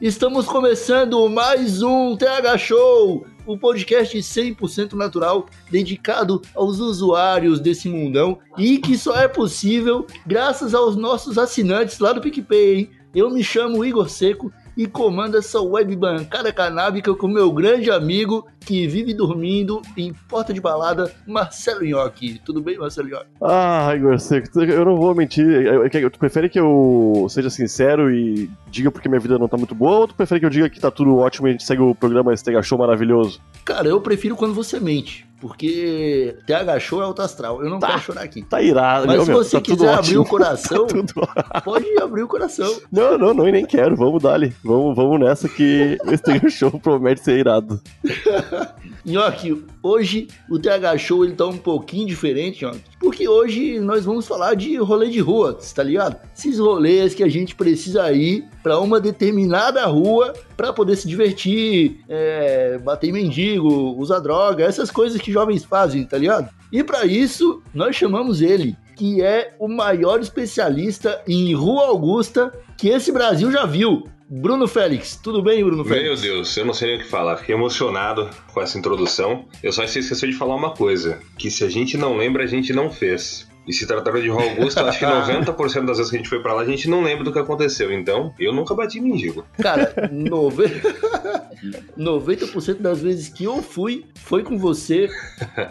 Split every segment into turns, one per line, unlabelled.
Estamos começando mais um TH Show, o podcast 100% natural dedicado aos usuários desse mundão e que só é possível graças aos nossos assinantes lá do PicPay, hein? Eu me chamo Igor Seco e comando essa web bancada canábica com meu grande amigo que vive dormindo em porta de balada, Marcelo Nhoque. Tudo bem, Marcelo Nhoque?
Ah, Igor Seco, eu não vou mentir. Eu- eu- Tu prefere que eu seja sincero e diga porque minha vida não tá muito boa, ou tu prefere que eu diga que tá tudo ótimo e a gente segue o programa Stega Show maravilhoso?
Cara, eu prefiro quando você mente, porque TH Show é alto astral. Eu não
Tá.
quero chorar aqui.
Tá irado,
Mas
meu,
se você
tá
quiser abrir
ótimo.
o coração,
Tá
pode abrir o coração.
Não, não, não, nem quero. Vamos dali. Vamos, vamos nessa que o Show promete ser irado.
Nhoque, hoje o TH Show ele tá um pouquinho diferente, Nhoque, porque hoje nós vamos falar de rolê de rua, tá ligado? Esses rolês que a gente precisa ir pra uma determinada rua pra poder se divertir, é, bater mendigo, usar droga, essas coisas que jovens fazem, tá ligado? E pra isso nós chamamos ele, que é o maior especialista em Rua Augusta que esse Brasil já viu. Bruno Félix, tudo bem, Bruno Félix?
Meu Deus, eu não sei nem o que falar. Fiquei emocionado com essa introdução. Eu só esqueci de falar uma coisa: que se a gente não lembra, a gente não fez. E se tratando de Rua Augusta, eu acho que 90% das vezes que a gente foi pra lá, a gente não lembra do que aconteceu. Então, eu nunca bati em mendigo.
Cara, nove- 90% das vezes que eu fui, foi com você.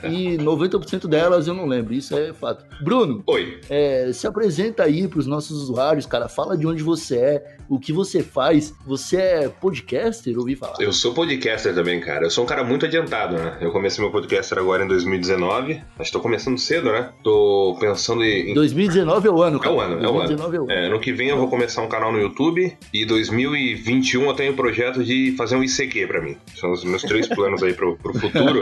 E 90% delas eu não lembro. Isso é fato. Bruno,
Oi.
é, se apresenta aí pros nossos usuários, cara. Fala de onde você é, o que você faz. Você é podcaster? Ouvi falar.
Eu sou podcaster também, cara. Eu sou um cara muito adiantado, né? Eu comecei meu podcaster agora em 2019. Acho que tô começando cedo, né? Tô pensando em.
2019 é o ano,
É
cara.
o ano, é o ano.
2019 é o ano.
É, ano que vem eu vou começar um canal no YouTube e 2021 eu tenho o projeto de fazer um ICQ pra mim. São os meus três planos aí pro, pro futuro.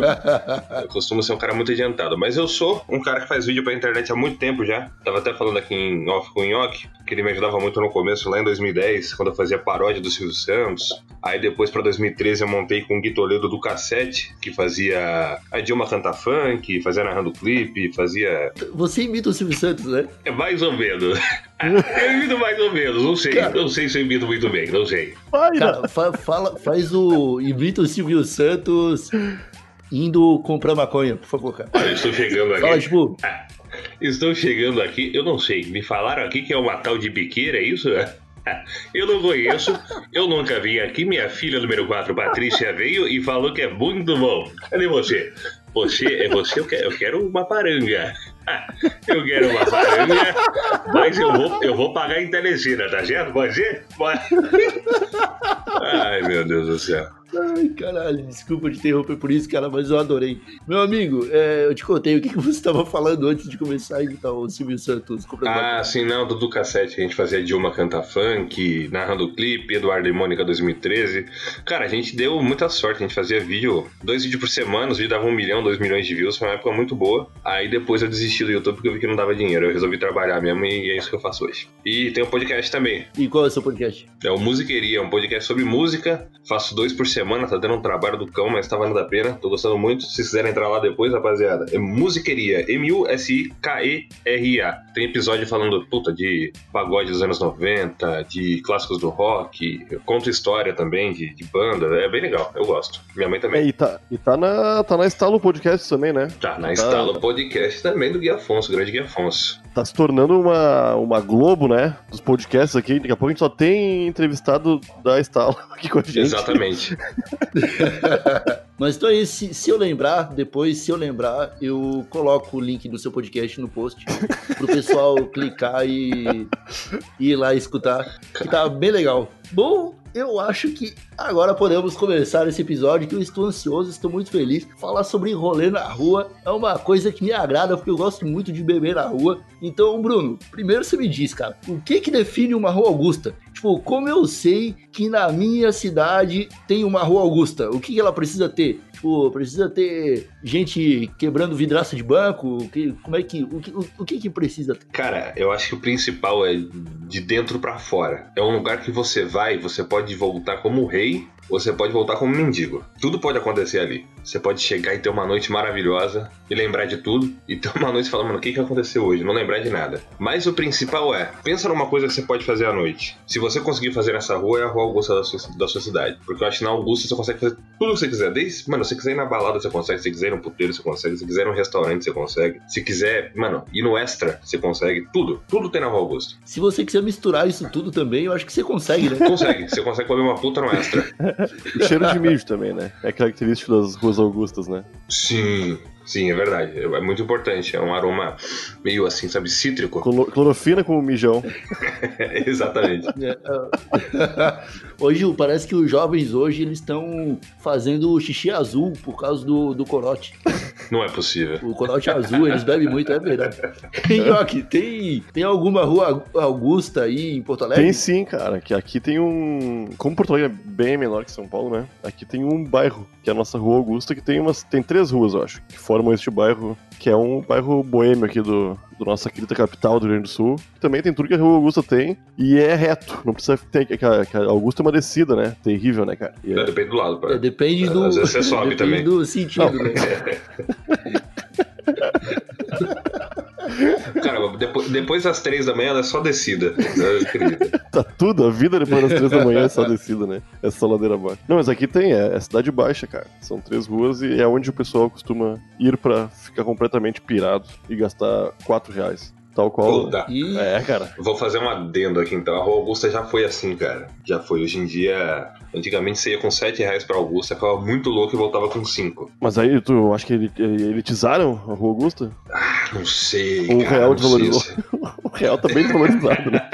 Eu costumo ser um cara muito adiantado, mas eu sou um cara que faz vídeo pra internet há muito tempo já. Tava até falando aqui em off com o Nhoque, que ele me ajudava muito no começo, lá em 2010, quando eu fazia paródia do Silvio Santos. Aí depois pra 2013 eu montei com o Gui Toledo do Cassete, que fazia a Dilma Canta Funk, fazia narrando clipe, fazia
Você imita o Silvio Santos, né?
é mais ou menos. Eu imito mais ou menos, não sei.
Cara.
Não sei se eu imito muito bem, não sei.
Cara, fa- fala, faz o. Imita o Silvio Santos indo comprar maconha, por favor, cara.
Olha, eu estou chegando
Fala,
aqui.
tipo,
Estou chegando aqui, eu não sei. Me falaram aqui que é uma tal de biqueira, é isso? Eu não conheço, eu nunca vim aqui. Minha filha número 4, Patrícia, veio e falou que é muito bom. Cadê você? Você, é você, eu quero, eu quero uma paranga. Eu quero uma paranga, mas eu vou, eu vou pagar em telecena, tá certo? Pode ser? Pode. Ai, meu Deus do céu.
Ai, caralho, desculpa te interromper por isso, cara, mas eu adorei. Meu amigo, é, eu te contei o que, que você estava falando antes de começar a imitar o Silvio Santos.
Ah, sim, não, do, cassete que a gente fazia Dilma Canta Funk, narrando o clipe, Eduardo e Mônica 2013. Cara, a gente deu muita sorte, a gente fazia vídeo, dois vídeos por semana, os vídeos davam um milhão, dois milhões de views, foi uma época muito boa. Aí depois eu desisti do YouTube porque eu vi que não dava dinheiro, eu resolvi trabalhar mesmo e é isso que eu faço hoje. E tem um podcast também,
E qual é o seu podcast?
é o Musiqueria, um podcast sobre música. Faço dois por semana, tá dando um trabalho do cão, mas tá valendo a pena. Tô gostando muito. Se quiserem entrar lá depois, rapaziada, é Musiqueria, M-U-S-I-K-E-R-A. Tem episódio falando, puta, de pagode dos anos 90, de clássicos do rock. Eu conto história também de, de banda. É bem legal, eu gosto. Minha mãe
É,
também.
e tá, e tá na, tá na Estalo Podcast também, né?
Tá, na Estalo Podcast também do Gui Afonso, grande Gui Afonso.
Tá se tornando uma, uma Globo, né? Dos podcasts aqui. Daqui a pouco a gente só tem entrevistado da Estalo aqui com a gente.
Exatamente.
Mas então aí, se, se eu lembrar, depois, se eu lembrar, eu coloco o link do seu podcast no post pro pessoal clicar e, e ir lá escutar, que tá bem legal. Bom, eu acho que Agora podemos começar esse episódio que eu estou ansioso, estou muito feliz. Falar sobre rolê na rua é uma coisa que me agrada porque eu gosto muito de beber na rua. Então, Bruno, primeiro você me diz, cara, o que que define uma rua Augusta? Tipo, como eu sei que na minha cidade tem uma rua Augusta? O que que ela precisa ter? Tipo, precisa ter gente quebrando vidraça de banco? Que, como é que, o que, o, o que que precisa ter?
Cara, eu acho que o principal é de dentro pra fora. É um lugar que você vai, você pode voltar como rei, você pode voltar como mendigo. Tudo pode acontecer ali. Você pode chegar e ter uma noite maravilhosa e lembrar de tudo, e ter uma noite falando, mano, o que, que aconteceu hoje? Não lembrar de nada. Mas o principal é, pensa numa coisa que você pode fazer à noite. Se você conseguir fazer nessa rua, é a rua Augusta da sua, da sua cidade. Porque eu acho que na Augusta você consegue fazer tudo o que você quiser. Desde, mano, se você quiser ir na balada, você consegue. Se você quiser ir no puteiro, você consegue. Se quiser ir no restaurante, você consegue. Se quiser, mano, ir no extra, você consegue. Tudo. Tudo tem na rua Augusta.
Se você quiser misturar isso tudo também, eu acho que você consegue, né?
Consegue. Você consegue comer uma puta no extra.
O cheiro de mijo também, né? É característico das ruas augustas, né?
Sim. Sim, é verdade. É muito importante. É um aroma meio assim, sabe, cítrico.
Cloro- Clorofina com mijão.
Exatamente.
É, ah, hoje parece que os jovens hoje eles estão fazendo xixi azul por causa do, do corote.
Não é possível.
O corote azul, eles bebem muito, é verdade. Nhoque, tem, tem alguma rua Augusta aí em Porto Alegre?
Tem sim, cara, que aqui tem um. Como Porto Alegre é bem menor que São Paulo, né? Aqui tem um bairro, que é a nossa Rua Augusta, que tem umas. Tem três ruas, eu acho, que formam este bairro, que é um bairro boêmio aqui do, do nossa querida capital do Rio Grande do Sul. Que também tem tudo que a Rua Augusta tem. E é reto. Não precisa ter. Que a, que a Augusta é uma descida, né? Terrível, né, cara? E é-
Depende do lado,
É,
pá.
depende do.
Às vezes você sobe
depende
também.
do sentido, né?
Cara, depois, depois das três da manhã ela é só descida.
Tá tudo, a vida depois das três da manhã é só descida, né? É só ladeira abaixo. Não, mas aqui tem, é, é cidade baixa, cara. São três ruas e é onde o pessoal costuma ir pra ficar completamente pirado e gastar quatro reais. Tal qual.
Puta.
É, cara.
Vou fazer um adendo aqui então. A Rua Augusta já foi assim, cara. Já foi. Hoje em dia, antigamente você ia com 7 reais pra Augusta, ficava muito louco e voltava com 5.
Mas aí tu acha que ele- elitizaram a Rua Augusta?
Não sei.
O
cara,
real desvalorizou.
se-
O real tá bem desvalorizado, né?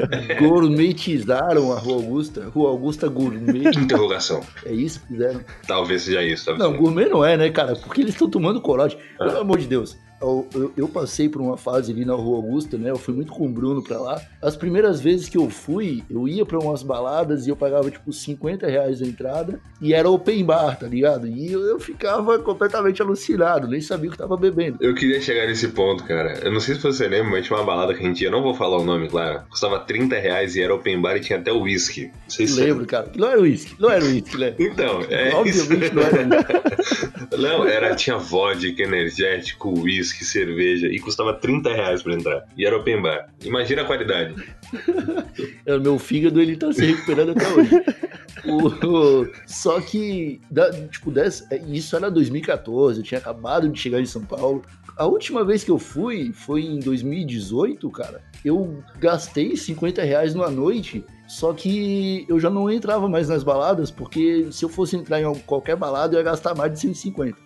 gourmetizaram a Rua Augusta. Rua Augusta Gourmet.
Interrogação.
É isso que fizeram.
Talvez seja isso. Talvez
Não,
seja.
gourmet não é, né, cara? Porque eles estão tomando corote. Pelo amor de Deus. Eu, eu- eu passei por uma fase ali na Rua Augusta, né? Eu fui muito com o Bruno pra lá. As primeiras vezes que eu fui, eu ia pra umas baladas e eu pagava, tipo, 50 reais a entrada. E era open bar, tá ligado? E eu, eu ficava completamente alucinado, nem sabia o que tava bebendo.
Eu queria chegar nesse ponto, cara. Eu não sei se você lembra, mas tinha uma balada que a gente ia, não vou falar o nome, claro. Custava 30 reais e era open bar e tinha até uísque. Não sei se
Lembro, cara. Que não era uísque. Não era uísque, né?
Então, é isso.
Obviamente não era.
Não, era, tinha vodka, energético, uísque, cerveja e custava 30 reais pra entrar. E era open bar. Imagina a qualidade.
É, O meu fígado ele tá se recuperando até hoje. O- só que, da- tipo, dessa, é, isso era 2014, eu tinha acabado de chegar em São Paulo. A última vez que eu fui foi em 2018, cara. Eu gastei 50 reais numa noite, só que eu já não entrava mais nas baladas, porque se eu fosse entrar em qualquer balada, eu ia gastar mais de 150.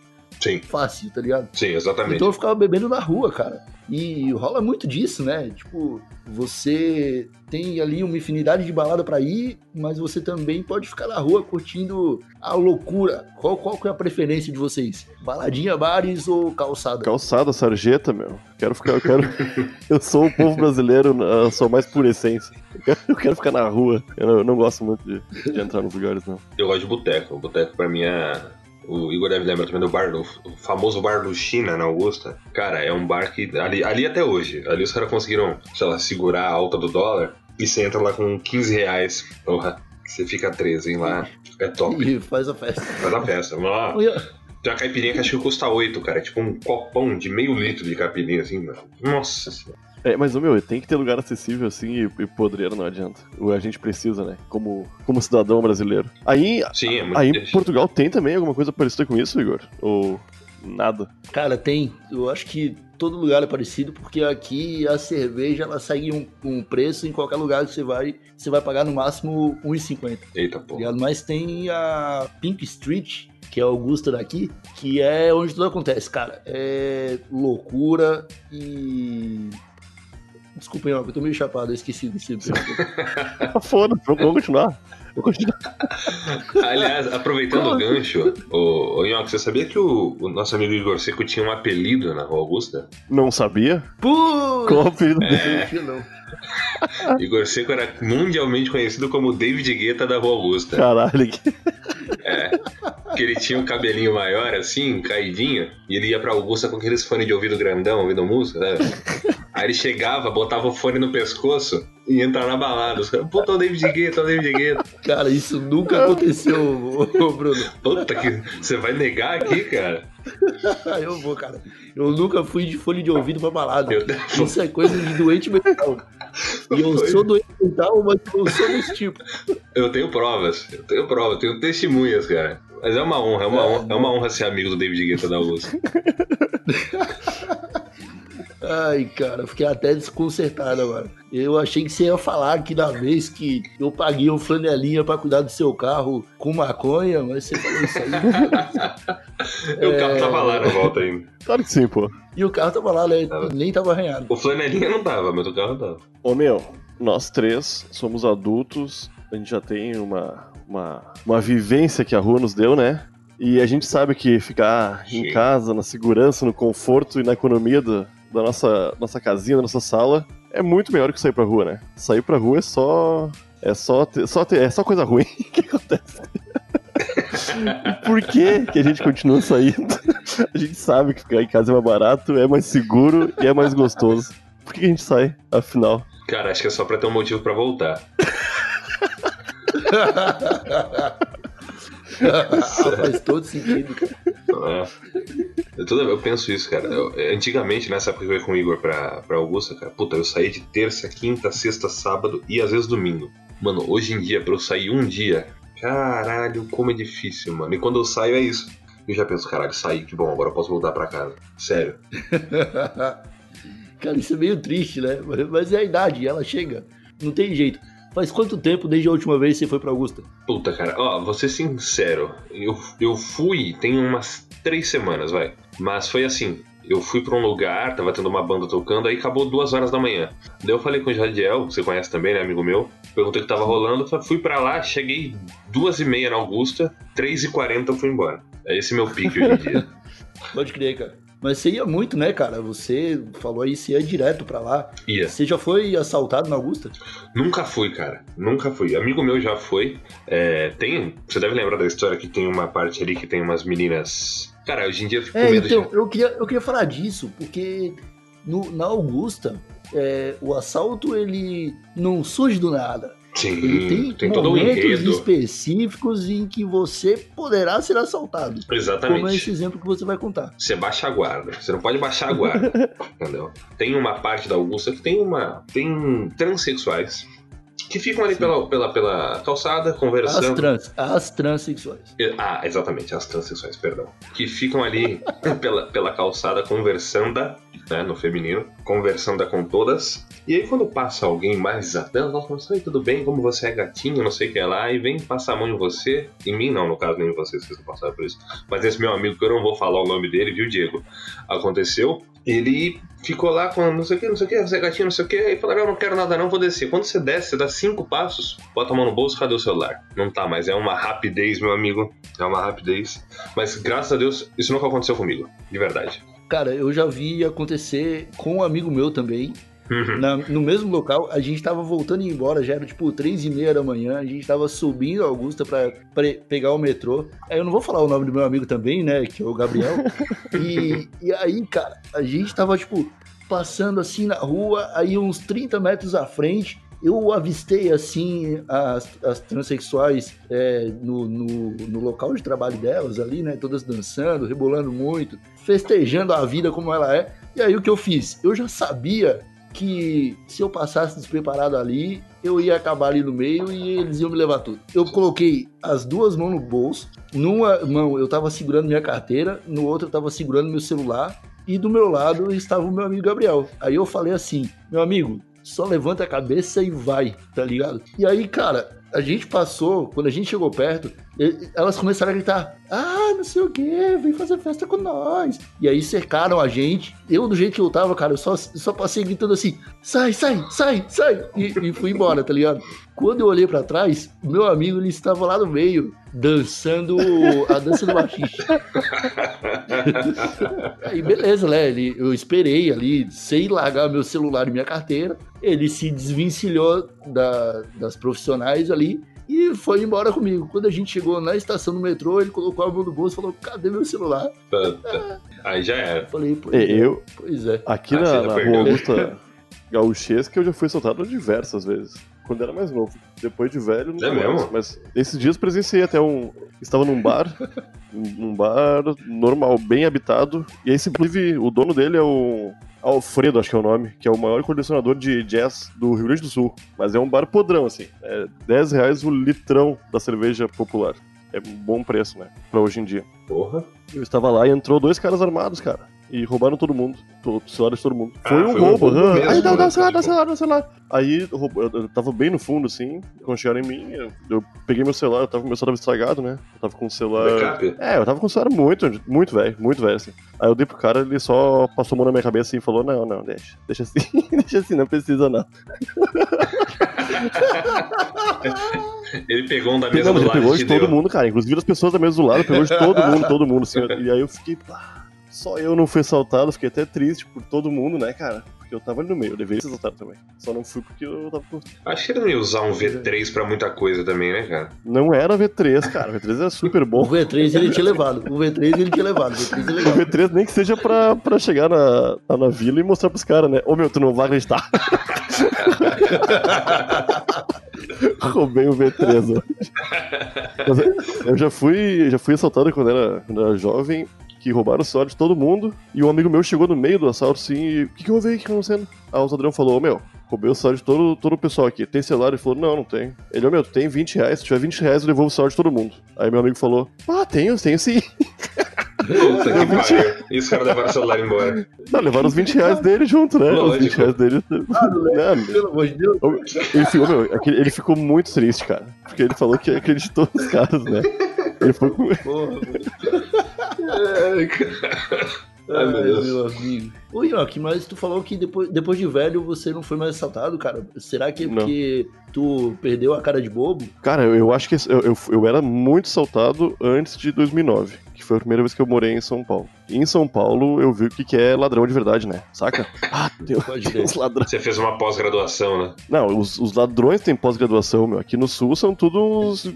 Sim,
Fácil, tá ligado?
sim, exatamente.
Então eu ficava bebendo na rua, cara. E rola muito disso, né? Tipo, você tem ali uma infinidade de balada pra ir, mas você também pode ficar na rua curtindo a loucura. Qual, qual que é a preferência de vocês? Baladinha, bares ou calçada?
Calçada, sarjeta, meu. Quero ficar, eu quero. eu sou o povo brasileiro, eu sou mais por essência. Eu quero, eu quero ficar na rua. Eu não, eu não gosto muito de, de entrar nos lugares, não.
Eu gosto de boteco. Boteco pra mim é. O Igor deve lembrar também do bar, do o famoso bar do China na Augusta. Cara, é um bar que. Ali, ali até hoje. Ali os caras conseguiram, sei lá, segurar a alta do dólar. E você entra lá com 15 reais. Porra, você fica 13, hein, lá. É top.
E faz a festa.
Faz a festa. Ó,
Olha,
Tem uma caipirinha que acho que custa 8, cara. É tipo um copão de meio litro de caipirinha, assim, mano. Nossa senhora.
É, mas, meu, tem que ter lugar acessível assim e, e podreiro não adianta. O- A gente precisa, né? Como, como cidadão brasileiro. Aí,
Sim, é muito
aí
triste.
Portugal tem também alguma coisa parecida com isso, Igor? Ou nada?
Cara, tem. Eu acho que todo lugar é parecido, porque aqui a cerveja ela segue um, um preço em qualquer lugar que você vai, você vai pagar no máximo 1,50.
Eita,
tá
pô.
ligado? Mas tem a Pink Street, que é a Augusta daqui, que é onde tudo acontece, cara. É loucura e. Desculpa, eu tô meio chapado, eu esqueci desse.
Foda-se, vamos continuar. Vou continuar.
Aliás, aproveitando o gancho, ô, ô Nhoque, você sabia que o, o nosso amigo Igor Seco tinha um apelido na Rua Augusta?
Não sabia?
Pô!
Qual o apelido
É.
dele?
Não tinha, não.
Igor Seco era mundialmente conhecido como David Guetta da Rua Augusta.
Caralho. que-
Que ele tinha um cabelinho maior, assim, caidinho, e ele ia pra Augusta com aqueles fones de ouvido grandão, ouvindo música, sabe? Aí ele chegava, botava o fone no pescoço e ia entrar na balada. Os caras, puta, o David Guetta, o David Guetta.
Cara, isso nunca aconteceu, Bruno.
Puta que. Você vai negar aqui, cara?
Eu vou, cara. Eu nunca fui de fone de ouvido pra balada. Isso é coisa de doente mental. E eu sou doente mental, mas eu sou desse tipo.
Eu tenho provas, eu tenho provas, eu tenho testemunhas, cara. Mas é uma honra, é uma, honra, é uma honra ser amigo do David Guetta da Augusta.
Ai, cara, eu fiquei até desconcertado agora. Eu achei que você ia falar que da vez que eu paguei um flanelinha pra cuidar do seu carro com maconha, mas você falou isso aí.
E o carro tava lá na volta ainda.
Claro que sim, pô.
E o carro tava lá, né?
Tava.
Nem tava arranhado.
O flanelinha não tava, mas o carro tava.
Ô meu, nós três somos adultos, a gente já tem uma, uma, uma vivência que a rua nos deu, né? E a gente sabe que ficar
Sim.
em casa, na segurança, no conforto e na economia do- da nossa, nossa casinha, da nossa sala, é muito melhor que sair pra rua, né? Sair pra rua é só. É só, ter- só ter- é só coisa ruim que acontece. E por que, que a gente continua saindo? A gente sabe que ficar em casa é mais barato, é mais seguro e é mais gostoso. Por que que a gente sai, afinal?
Cara, acho que é só pra ter um motivo pra voltar.
Faz todo sentido, cara.
É. Eu, toda, eu penso isso, cara. Eu- antigamente, nessa época que eu ia com o Igor pra, pra Augusta, cara, puta, eu saía de terça, quinta, sexta, sábado e às vezes domingo. Mano, hoje em dia, pra eu sair um dia, caralho, como é difícil, mano. E quando eu saio é isso. Eu já penso, caralho, saí, que bom, agora eu posso voltar pra casa. Sério.
Cara, isso é meio triste, né? Mas- é a idade, ela chega. Não tem jeito. Faz quanto tempo desde a última vez que você foi pra Augusta?
Puta, cara, ó, vou ser sincero. Eu, eu fui tem umas três semanas, vai. Mas foi assim. Eu fui pra um lugar, tava tendo uma banda tocando, aí acabou duas horas da manhã. Daí eu falei com o Jadiel, que você conhece também, né, amigo meu. Perguntei o que tava rolando, fui pra lá, cheguei duas e meia na Augusta, três e quarenta eu fui embora. É esse meu pique hoje em dia.
Pode crer, cara. Mas você ia muito, né, cara? Você falou aí, você ia direto pra lá.
Ia.
Você já foi assaltado na Augusta?
Nunca fui, cara. Nunca fui. Amigo meu já foi. É, tem. Você deve lembrar da história que tem uma parte ali que tem umas meninas. Cara, hoje em dia eu fico com
É,
medo
então,
de.
eu queria, eu queria falar disso, porque no- na Augusta, é, o assalto, ele não surge do nada. Ele
Sim,
tem,
tem todo um
momentos
enredo.
específicos em que você poderá ser assaltado. Como é esse
Exatamente.
exemplo que você vai contar.
Você baixa a guarda. Você não pode baixar a guarda. entendeu? Tem uma parte da Augusta que tem uma. Tem transexuais que ficam ali pela, pela, pela calçada
As
conversando.
trans, as transexuais.
Ah, exatamente, as transexuais, perdão. Que ficam ali pela, pela calçada conversando, né, no feminino, conversando com todas. E aí quando passa alguém mais atrás, nós falamos, oi, tudo bem, como você é gatinho, não sei o que é lá, e vem passar a mão em você, em mim não, no caso, nem em você, vocês não passaram por isso. Mas esse meu amigo, que eu não vou falar o nome dele, viu, Diego? Aconteceu, ele ficou lá com não sei o que, não sei o que, você é gatinho, não sei o que, aí falaram, eu não quero nada não, vou descer. Quando você desce, você dá cinco passos, bota a mão no bolso, cadê o celular? Não tá, mas é uma rapidez, meu amigo, é uma rapidez. Mas graças a Deus, isso nunca aconteceu comigo, de verdade.
Cara, eu já vi acontecer com um amigo meu também.
Uhum.
Na- no mesmo local, a gente tava voltando embora, já era tipo três e meia da manhã, a gente tava subindo a Augusta pra, pra pegar o metrô. Aí eu não vou falar o nome do meu amigo também, né, que é o Gabriel. e, e aí, cara, a gente tava tipo passando assim na rua, aí uns 30 metros à frente, eu avistei assim as, as transexuais é, no, no, no local de trabalho delas ali, né, todas dançando, rebolando muito, festejando a vida como ela é. E aí o que eu fiz? Eu já sabia que se eu passasse despreparado ali, eu ia acabar ali no meio e eles iam me levar tudo. Eu coloquei as duas mãos no bolso. Numa mão eu tava segurando minha carteira, no outro eu tava segurando meu celular e do meu lado estava o meu amigo Gabriel. Aí eu falei assim: "Meu amigo, só levanta a cabeça e vai", tá ligado? E aí, cara, a gente passou, quando a gente chegou perto, elas começaram a gritar: Ah, não sei o que, vem fazer festa com nós. E aí cercaram a gente. Eu, do jeito que eu tava, cara, eu só, só passei gritando assim: sai, sai, sai, sai. E, e fui embora, tá ligado? Quando eu olhei pra trás, meu amigo ele estava lá no meio, dançando a dança do machista. Aí beleza, né? Ele, eu esperei ali, sem largar meu celular e minha carteira. Ele se desvencilhou da- das profissionais ali e foi embora comigo. Quando a gente chegou na estação do metrô, ele colocou a mão no bolso e falou: Cadê meu celular?
Puta. Aí já era.
Eu falei: Pois
É,
é.
eu,
Pois é.
aqui
Ah,
na, na. Rua Augusta Gauchesca, eu já fui assaltado diversas vezes. Quando era mais novo. Depois de velho, nunca
É
mais.
mesmo?
Mas esses dias presenciei até um. Estava num bar, num bar normal, bem habitado. E aí, inclusive, o dono dele é o Alfredo, acho que é o nome, que é o maior colecionador de jazz do Rio Grande do Sul. Mas é um bar podrão, assim. É 10 reais o litrão da cerveja popular. É um bom preço, né? Pra hoje em dia.
Porra.
Eu estava lá e entrou dois caras armados, cara. E roubaram todo mundo. O celular de todo mundo.
Ah,
Foi um
foi um
roubo,
roubo
aham.
mesmo,
Aí dá,
né,
dá o celular, dá o celular, dá o celular. Aí roubou- eu, eu tava bem no fundo, assim. Quando chegaram em mim, eu, eu peguei meu celular, eu tava, meu celular tava estragado, né? Eu tava com o celular.
Backup?
É, eu tava com o celular muito, muito velho, muito velho, assim. Aí eu dei pro cara, ele só passou a mão na minha cabeça e falou: Não, não, deixa. Deixa assim, deixa assim, não precisa não.
Ele pegou um da mesa
Não,
do
ele
lado
pegou
e
de todo
deu.
mundo, cara. Inclusive as pessoas da mesa do lado, pegou de todo mundo, todo mundo, assim. E aí eu fiquei, pá, só eu não fui assaltado, fiquei até triste por todo mundo, né, cara? Porque eu tava ali no meio, eu deveria ser assaltado também. Só não fui porque eu tava com.
Acho que ele não ia usar um V3 pra muita coisa também, né, cara?
Não era V3, cara. O V3 era super
O
bom.
V3 ele tinha levado. O V3 ele tinha levado. O V3 ele
O
levado.
V3 nem que seja pra, pra chegar na, lá na vila e mostrar pros caras, né? Ô meu, tu não vai acreditar. Roubei o V3 hoje. Mas eu já fui, já fui assaltado quando era, quando era jovem, que roubaram o celular de todo mundo, e um amigo meu chegou no meio do assalto assim, e o que, que eu vi? O que tá acontecendo? Aí o ladrão falou, ô meu, roubei o celular de todo, todo o pessoal aqui. Tem celular? Ele falou, não, não tem. Ele, ô meu, tu tem 20 reais, se tiver 20 reais eu devolvo o celular de todo mundo. Aí meu amigo falou, ah, tenho, tenho sim.
Puta que pariu. E os caras levaram o celular embora.
Não, levaram os 20 reais dele junto, né? Os 20
Lógico.
reais dele. Não,
Pelo amor de Deus.
Ele ficou, meu, aquele- ele ficou muito triste, cara. Porque ele falou que acreditou nos caras, né? Ele foi com.
Ai, Ai, meu Deus.
meu amigo. Ô, Yoki, mas tu falou que depois, depois de velho você não foi mais assaltado, cara. Será que é
Não.
porque tu perdeu a cara de bobo?
Cara, eu, eu acho que eu, eu, eu era muito saltado antes de 2009, que foi a primeira vez que eu morei em São Paulo. E em São Paulo eu vi o que, que é ladrão de verdade, né? Saca? Ah, tem, tem uns ladrões.
Você fez uma pós-graduação, né?
Não, os, os ladrões têm pós-graduação, meu. Aqui no sul são todos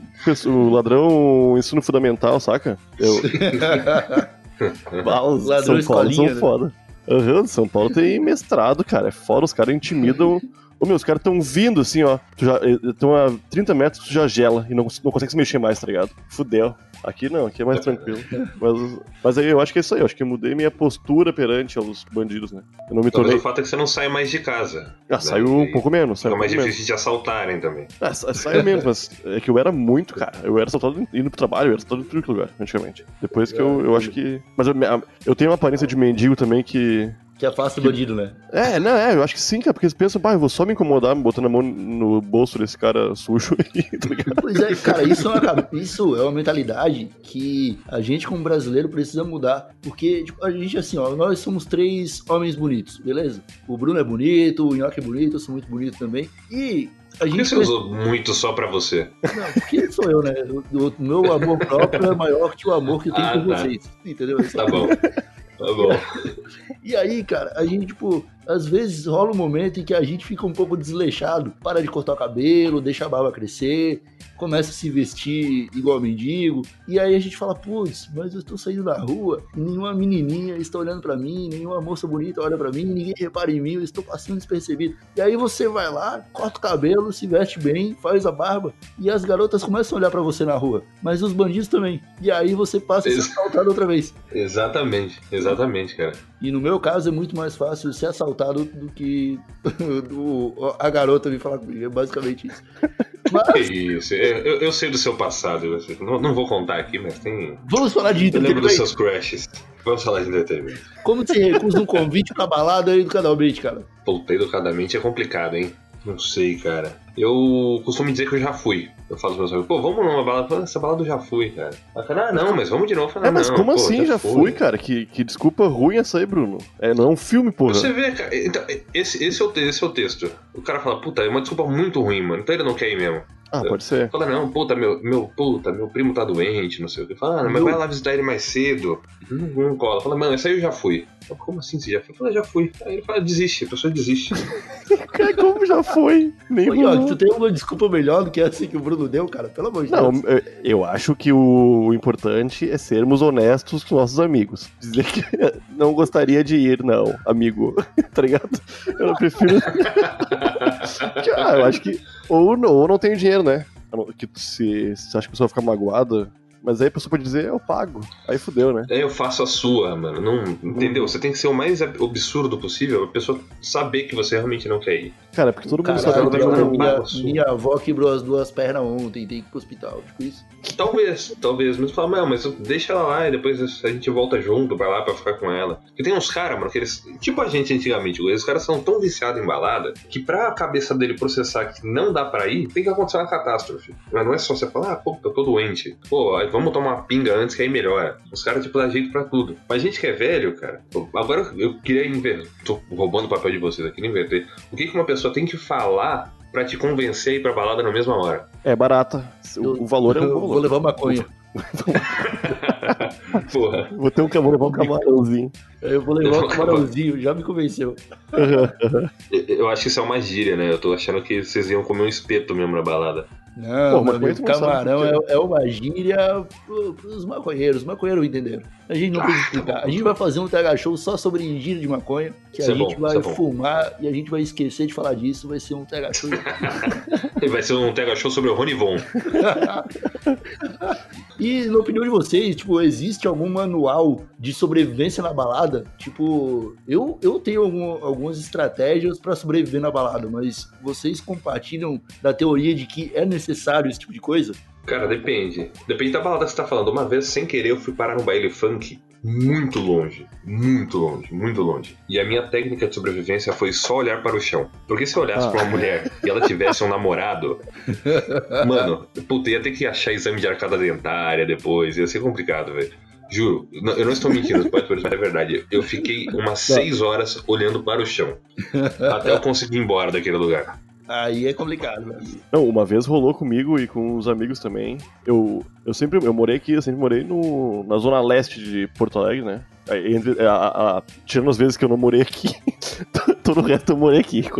o ladrão ensino fundamental, saca? Eu, Ah, os
Ladrão
São Paulo são
né?
foda. Aham, São Paulo tem mestrado, cara. É fora, os caras intimidam. Ô meu, os caras tão vindo assim, ó. Tu já estão a 30 metros, tu já gela e não, não consegue se mexer mais, tá ligado? Fudeu. Aqui não, aqui é mais tranquilo. Mas, mas aí eu acho que é isso aí, eu acho que eu mudei minha postura perante aos bandidos, né? Eu não me
Talvez
tornei.
o fato é que você não sai mais de casa.
Ah, saiu um pouco menos, saiu
Fica
um
mais
pouco menos.
difícil de assaltarem também.
Ah, sa- saiu menos, mas é que eu era muito, cara. Eu era assaltado indo pro trabalho, eu era assaltado em todo lugar, antigamente. Depois que eu, eu acho que. Mas eu, eu tenho uma aparência de mendigo também que.
Que afasta o bandido, né?
É, não, é, eu acho que sim, cara, porque eles pensam, pá, eu vou só me incomodar, me botando a mão no bolso desse cara sujo aí, tá ligado?
Pois é, cara, isso é, uma, isso é uma mentalidade que a gente, como brasileiro, precisa mudar. Porque, tipo, a gente, assim, ó, nós somos três homens bonitos, beleza? O Bruno é bonito, o Nhoque é bonito, eu sou muito bonito também. E a
Por que
gente.
você usou muito só pra você?
Não, porque sou eu, né? O, o meu amor próprio é maior que o amor que eu tenho
Ah,
por
tá.
vocês. Entendeu?
Tá bom. Tá bom.
E aí, cara, a gente, tipo, às vezes rola um momento em que a gente fica um pouco desleixado, para de cortar o cabelo, deixa a barba crescer, começa a se vestir igual mendigo, e aí a gente fala, putz, mas eu estou saindo na rua, nenhuma menininha está olhando pra mim, nenhuma moça bonita olha pra mim, ninguém repara em mim, eu estou passando despercebido. E aí você vai lá, corta o cabelo, se veste bem, faz a barba, e as garotas começam a olhar pra você na rua, mas os bandidos também. E aí você passa a ser
Ex-
assaltado outra vez.
Exatamente, exatamente, cara.
E no meu caso é muito mais fácil ser assaltado do que do- a garota vir falar comigo. É basicamente isso.
Que
Mas
isso, eu, eu- sei do seu passado, não, não vou contar aqui, mas tem.
vamos falar de
Eu lembro dos
entretenimento.
seus crushes. Vamos falar de entretenimento.
Como você recusa um convite pra balada aí do canal Beat, cara?
Voltei educadamente é complicado, hein? Não sei, cara. Eu costumo dizer que eu já fui. Eu falo pros meus amigos, pô, vamos numa balada. Falo, essa balada eu já fui, cara. Aí fala, ah, não, mas vamos de novo. Falo,
É, mas
não,
como
pô,
assim? Já, fui, cara. Que, que desculpa ruim essa aí, Bruno. É, não é um filme, porra.
Você vê, cara, então, esse, esse, é o, esse é o texto. O cara fala, puta, é uma desculpa muito ruim, mano. Então ele não quer ir mesmo.
Ah, pode ser.
Fala, não, puta, meu, meu, puta, meu primo tá doente, não sei o que. Fala, ah, mas
Meu-
vai lá visitar ele mais cedo. Não, não cola. Fala, mano, essa aí eu já fui. Fala, Como assim você já foi? Fala, já fui. Aí ele fala, desiste, a pessoa desiste.
Cara, como já foi? Nem
Nhoque,
rolou.
tu tem uma desculpa melhor do que essa que o Bruno deu, cara? Pelo amor de
Não,
Deus.
eu- eu acho que o, importante é sermos honestos com nossos amigos. Dizer que não gostaria de ir, não, amigo. tá ligado? Eu prefiro. Ah, eu acho que. Ou não, ou não tenho dinheiro, né? Que se, se acha que a pessoa vai ficar magoada. Mas aí a pessoa pode dizer, eu pago. Aí fudeu, né?
Aí eu faço a sua, mano. Não, entendeu? Você tem que ser o mais absurdo possível, a pessoa saber que você realmente não quer ir.
Cara, porque todo mundo
Caralho,
sabe que
um-
minha,
pago sua.
minha avó quebrou as duas pernas ontem, tem que ir pro hospital. Tipo isso.
Talvez, talvez. Mas fala, não, mas deixa ela lá e depois a gente volta junto, vai lá pra ficar com ela. Porque tem uns caras, mano, que eles. Tipo a gente antigamente, os caras são tão viciados em balada que pra cabeça dele processar que não dá pra ir, tem que acontecer uma catástrofe. Mas não é só você falar, ah, pô, eu tô doente. Pô, aí vamos tomar uma pinga antes que aí melhora. Os caras, tipo, dá jeito pra tudo. Mas a gente que é velho, cara. agora eu queria inverter. Tô roubando o papel de vocês aqui, não inverter. O que, que uma pessoa tem que falar pra te convencer a ir pra balada na mesma hora?
É barata. O, o valor é um
Eu
bom
vou
valor.
levar maconha.
Porra.
Vou ter um camarão, levar um camarãozinho.
Eu vou levar um camarãozinho, já me convenceu.
Eu- Eu acho que isso é uma gíria, né? Eu tô achando que vocês iam comer um espeto mesmo na balada.
Não,
Pô,
meu amigo,
sabe
camarão é, é uma gíria maconheiros. Os maconheiros entenderam. A gente não precisa explicar. A gente vai fazer um TH Show só sobre gíria de maconha, que
Isso
a
é
gente
bom,
vai
é
fumar e a gente vai esquecer de falar disso. Vai ser um TH Show.
Vai ser um Tega Show sobre o Rony Von.
E na opinião de vocês, tipo, existe algum manual de sobrevivência na balada? Tipo, eu, eu tenho algum- algumas estratégias pra sobreviver na balada, mas vocês compartilham da teoria de que é necessário esse tipo de coisa?
Cara, depende. Depende da balada que você tá falando. Uma vez, sem querer, eu fui parar num baile funk muito longe. Muito longe, muito longe. E a minha técnica de sobrevivência foi só olhar para o chão. Porque se eu olhasse
Ah.
pra uma mulher e ela tivesse um namorado, mano, puta, ia ter que achar exame de arcada dentária depois. Ia ser complicado, velho. Juro, não- eu não estou mentindo, pode parecer, mas é verdade. Eu fiquei umas seis horas olhando para o chão. Até eu conseguir ir embora daquele lugar.
Aí é complicado, velho.
Não, uma vez rolou comigo e com os amigos também. Eu, eu sempre eu morei aqui, eu sempre morei no, na zona leste de Porto Alegre, né? Aí, entre- a- a- a- tirando as vezes que eu não morei aqui, todo o resto eu morei aqui.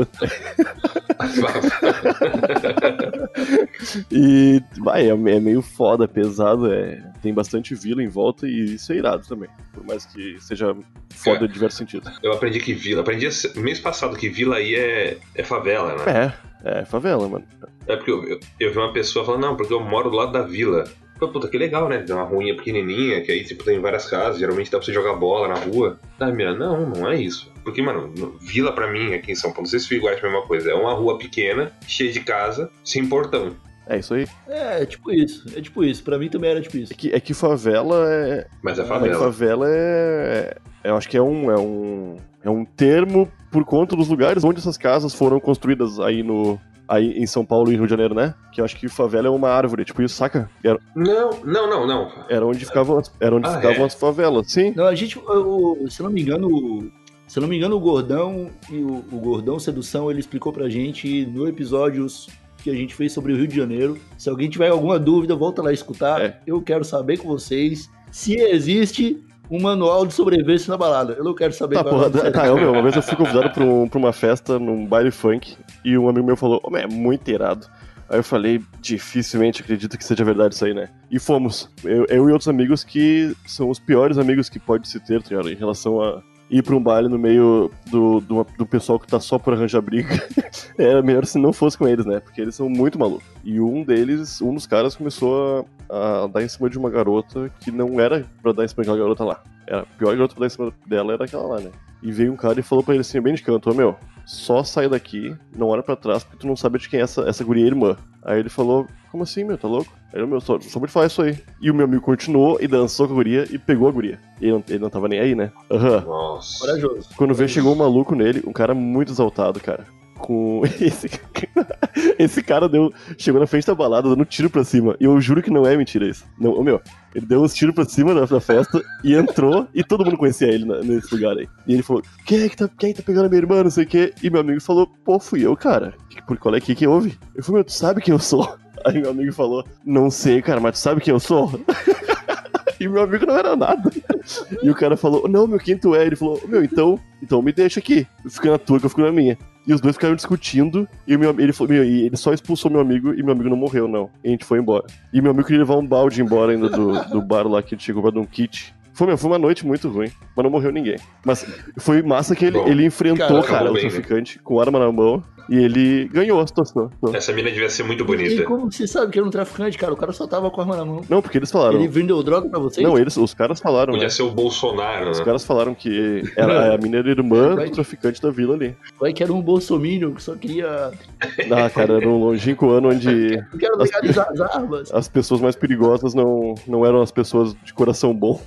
E vai, é, é meio foda, pesado, é, tem bastante vila em volta e isso é irado também. Por mais que seja foda
É.
em diversos sentidos.
Eu aprendi que vila. Aprendi mês passado que vila aí é, é favela, né?
É, é favela, mano.
É porque eu, eu, eu vi uma pessoa falando, não, porque eu moro do lado da vila. Pô, puta, que legal, né? Tem uma ruinha pequenininha, que aí tipo, tem várias casas, geralmente dá pra você jogar bola na rua. Ah, minha, não, não é isso. Porque, mano, no- vila pra mim aqui em São Paulo, não sei se igual a mesma coisa. É uma rua pequena, cheia de casa, sem portão.
É isso aí.
É, é tipo isso. É tipo isso. Pra mim também era tipo isso.
É que, é que favela é,
Mas é
Mas
favela.
favela é. Eu acho que é um, é um. É um termo por conta dos lugares onde essas casas foram construídas aí no. Aí em São Paulo e Rio de Janeiro, né? Que eu acho que favela é uma árvore, tipo isso, saca? Era,
Não, não, não, não.
era onde ficavam, as- era onde
Ah,
ficavam
é?
as favelas. Sim.
Não, a gente, eu- se eu não me engano, o- se eu não me engano, o Gordão e o, o Gordão Sedução, ele explicou pra gente no episódios que a gente fez sobre o Rio de Janeiro. Se alguém tiver alguma dúvida, volta lá escutar.
É.
Eu quero saber com vocês se existe um manual de sobrevivência na balada. Eu não quero saber
Tá,
qual é
porra,
nome
tá, eu, meu, uma vez eu fui convidado pra, um- pra uma festa num baile funk e um amigo meu falou, meu, é muito irado. Aí eu falei, dificilmente acredito que seja verdade isso aí, né? E fomos. Eu, eu e outros amigos que são os piores amigos que pode se ter, tá? Em relação a ir pra um baile no meio do, do, do pessoal que tá só por arranjar briga. Era melhor se não fosse com eles, né? Porque eles são muito malucos. E um deles, um dos caras começou a, a dar em cima de uma garota que não era pra dar em cima daquela garota lá. Era a pior garota pra dar em cima dela era aquela lá, né? E veio um cara e falou pra ele assim, bem de canto, ô meu, só sai daqui, não olha pra trás, porque tu não sabe de quem é essa, essa guria irmã. Aí ele falou, como assim, meu, tá louco? Aí eu, meu, só, só pode falar isso aí. E o meu amigo continuou e dançou com a guria e pegou a guria. E ele não, ele não tava nem aí, né? Aham.
Nossa.
Corajoso.
Quando veio, chegou um maluco nele, um cara muito exaltado, cara. com. Esse, esse cara deu. Chegou na frente da balada dando tiro pra cima. E eu juro que não é mentira isso. Não, meu, ele deu uns tiros pra cima da, da festa e entrou e todo mundo conhecia ele na- nesse lugar aí. E ele falou: Quem é que tá, quem tá pegando a minha irmã? Não sei o quê. E meu amigo falou: Pô, fui eu, cara. Que- Por qual é que, que houve? Eu falei: Meu, tu sabe quem eu sou? Aí meu amigo falou: Não sei, cara, mas tu sabe quem eu sou? E meu amigo não era nada. E o cara falou, não, meu, quem tu é? Ele falou, meu, então, então me deixa aqui. Fica na tua que eu fico na minha. E os dois ficaram discutindo, e meu, ele, falou, meu, ele só expulsou meu amigo, e meu amigo não morreu, não. E a gente foi embora. E meu amigo queria levar um balde embora ainda do, do bar lá que ele chegou pra dar um kit. Foi, meu, foi uma noite muito ruim, mas não morreu ninguém. Mas foi massa que ele,
Bom,
ele enfrentou,
cara,
cara, o
né?
traficante com arma na mão, e ele ganhou a situação.
Essa mina devia ser muito
E
bonita.
como você sabe que era um traficante, cara? O cara só tava com a arma na mão.
Não, porque eles falaram.
Ele vendeu droga pra vocês?
Não, eles, os caras falaram,
Podia
né?
ser o Bolsonaro,
Os
né?
caras falaram que era, a mina era irmã do traficante da vila ali.
Vai que era um bolsominion que só queria...
Ah, cara, era um longínquo ano onde
Eu quero legalizar as armas.
as pessoas mais perigosas não, não eram as pessoas de coração bom.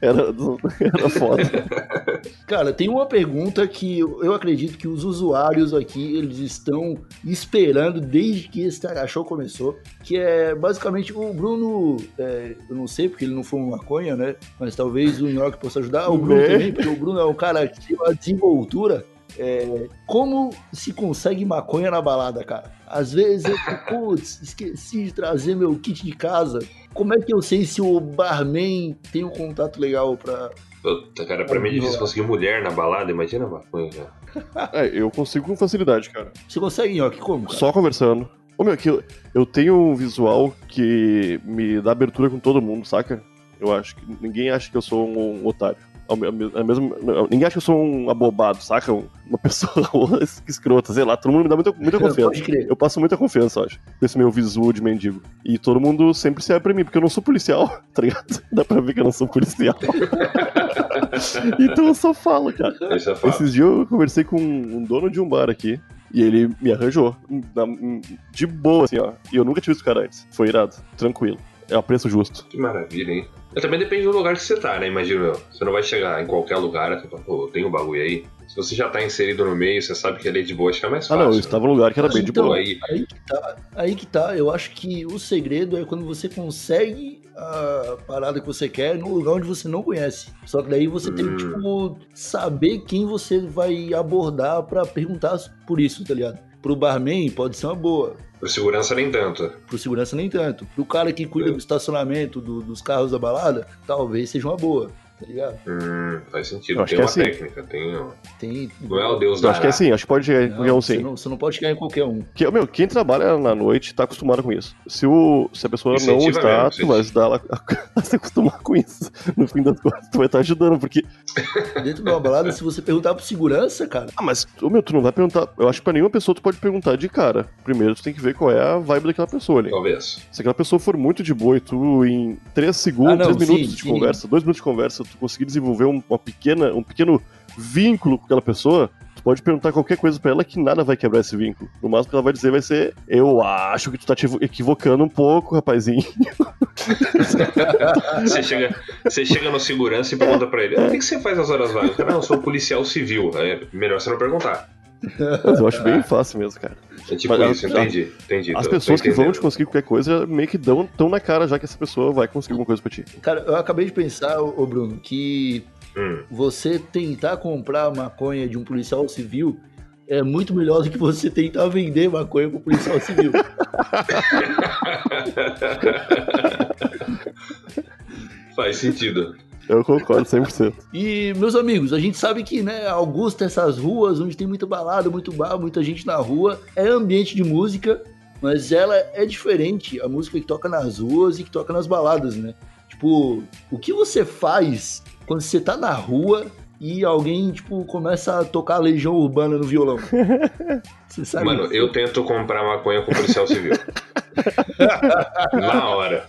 Era, era foda.
Cara, tem uma pergunta que eu acredito que os usuários aqui, eles estão esperando desde que esse Show começou, que é basicamente o Bruno, é, eu não sei porque ele não foi um maconha, né, mas talvez o Nhoque possa ajudar, o Bruno
Né?
também, porque o Bruno é um cara que tem uma desenvoltura, é, como se consegue maconha na balada, cara? Às vezes eu putz, esqueci de trazer meu kit de casa, como é que eu sei se o barman tem um contato legal pra...
Puta, cara, pra mim é difícil conseguir mulher na balada, imagina a maconha, cara.
É, eu consigo com facilidade, cara.
Você consegue, Nhoque? Como, cara?
Só conversando. Ô meu, que eu, eu tenho um visual que me dá abertura com todo mundo, saca? Eu acho que ninguém acha que eu sou um, otário. Ao mesmo, ninguém acha que eu sou um abobado, saca? Um- Uma pessoa escrota, sei lá. Todo mundo me dá muita, muita confiança. Eu passo muita confiança, acho, com esse meu visual de mendigo. E todo mundo sempre se abre pra mim, porque eu não sou policial, tá ligado? Dá pra ver que eu não sou policial. então eu só falo, cara. Esses dias eu conversei com um dono de um bar aqui. E ele me arranjou. de boa, assim, ó. E eu nunca tinha visto o cara antes. Foi irado. Tranquilo. É o preço justo.
Que maravilha, hein? Mas também depende do lugar que você tá, né? Imagina, meu. Você não vai chegar em qualquer lugar e falar, pô, tem um bagulho aí. Se você já tá inserido no meio, você sabe que ali é de boa, acho que é mais
Ah,
fácil.
não, eu estava num lugar que era bem de
Então,
boa.
aí.
Aí que tá, aí que tá. Eu acho que o segredo é quando você consegue a parada que você quer num lugar onde você não conhece. Só que daí você tem
Hum.
que, tipo, saber quem você vai abordar pra perguntar por isso, tá ligado? Pro barman pode ser uma boa.
Pro segurança nem tanto.
Pro segurança nem tanto. Pro cara que cuida
É.
do estacionamento do- dos carros da balada, talvez seja uma boa, tá ligado?
Hum, faz sentido.
Eu
Tem
que é
uma
assim.
técnica, tem. um-
Tem.
Não é o Deus
Eu
da
acho que é assim, acho que pode chegar em qualquer
Não,
um
você,
sim.
não, você não pode chegar em qualquer um.
Que, meu, quem trabalha na noite tá acostumado com isso. Se, o, se a pessoa não
Incentiva
está,
mesmo,
tu vai ajudar ela a, a se acostumar com isso. No fim das contas, tu vai estar ajudando, porque.
Dentro de uma balada, se você perguntar pro segurança, cara,
Ah, mas, ô, meu, tu não vai perguntar. Eu acho que pra nenhuma pessoa tu pode perguntar de cara. Primeiro tu tem que ver qual é a vibe daquela pessoa ali.
Talvez.
Se aquela pessoa for muito de boa e tu, em 3 segundos,
Ah, não,
3 minutos
sim,
de
sim.
conversa, 2 minutos de conversa, tu conseguir desenvolver um- uma pequena, um pequeno vínculo com aquela pessoa, tu pode perguntar qualquer coisa pra ela que nada vai quebrar esse vínculo. No máximo que ela vai dizer vai ser: Eu acho que tu tá te equivocando um pouco, rapazinho.
Você chega, você chega no segurança e pergunta pra ele: "Ah, O que, você faz nas horas vagas? Não, eu sou policial civil. É melhor você não perguntar.
Mas eu acho bem fácil mesmo, cara.
É tipo
Mas,
isso, entendi. entendi
As
tô-
pessoas
tô
que vão te conseguir qualquer coisa meio que dão tão na cara já que essa pessoa vai conseguir alguma coisa pra ti.
Cara, eu acabei de pensar, ô Bruno, que
Hum,
você tentar comprar maconha de um policial civil é muito melhor do que você tentar vender maconha pro policial civil.
faz sentido.
Eu concordo 100%.
E, meus amigos, a gente sabe que, né, Augusta, essas ruas onde tem muita balada, muito bar, muita gente na rua, é ambiente de música, mas ela é diferente, a música que toca nas ruas e que toca nas baladas, né? Tipo, o que você faz quando você tá na rua e alguém, tipo, começa a tocar Legião Urbana no violão? Você sabe?
Mano, eu tento comprar maconha com policial civil. Na hora.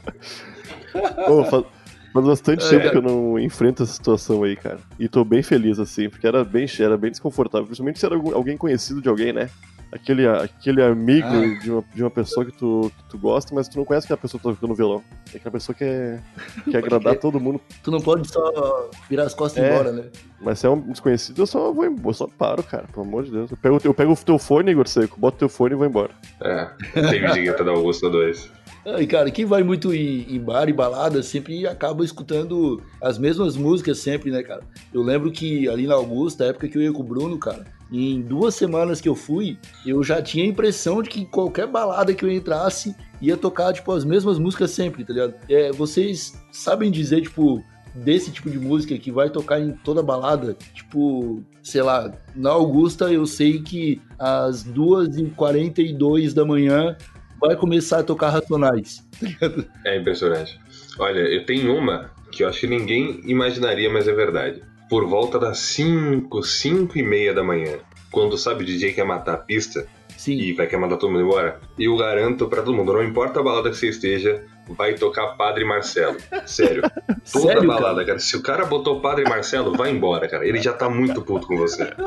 Pô, faz, faz bastante
É.
tempo que eu não enfrento essa situação aí, cara. E tô bem feliz, assim, porque era bem, era bem desconfortável. Principalmente se era alguém conhecido de alguém, né? aquele, aquele amigo ah. de, uma, de uma pessoa que tu, que tu gosta, mas tu não conhece aquela pessoa que tá tocando violão. É aquela pessoa que quer, quer agradar todo mundo.
Tu não pode só virar as costas e é, ir embora, né?
Mas se é um desconhecido, eu só vou embora, eu só paro, cara, pelo amor de Deus. Eu pego, eu pego o teu fone, Igor Seco, boto o teu fone e vou embora.
É, tem visita da Augusta 2.
Ai, cara, quem vai muito em, em, bar e balada sempre acaba escutando as mesmas músicas sempre, né, cara? Eu lembro que ali na Augusta, época que eu ia com o Bruno, cara, em duas semanas que eu fui, eu já tinha a impressão de que qualquer balada que eu entrasse ia tocar, tipo, as mesmas músicas sempre, tá ligado? É, vocês sabem dizer, tipo, desse tipo de música que vai tocar em toda balada, tipo, sei lá, na Augusta eu sei que às 2h42 da manhã vai começar a tocar Racionais.
é impressionante. Olha, eu tenho uma que eu acho que ninguém imaginaria, mas é verdade. Por volta das 5, 5 e meia da manhã, quando sabe o DJ quer matar a pista Sim. e vai querer mandar todo mundo embora, eu garanto para todo mundo, não importa a balada que você esteja, vai tocar Padre Marcelo. Sério. Toda Sério, balada, cara? cara? Se o cara botou Padre Marcelo, vai embora, cara. Ele já tá muito puto com você.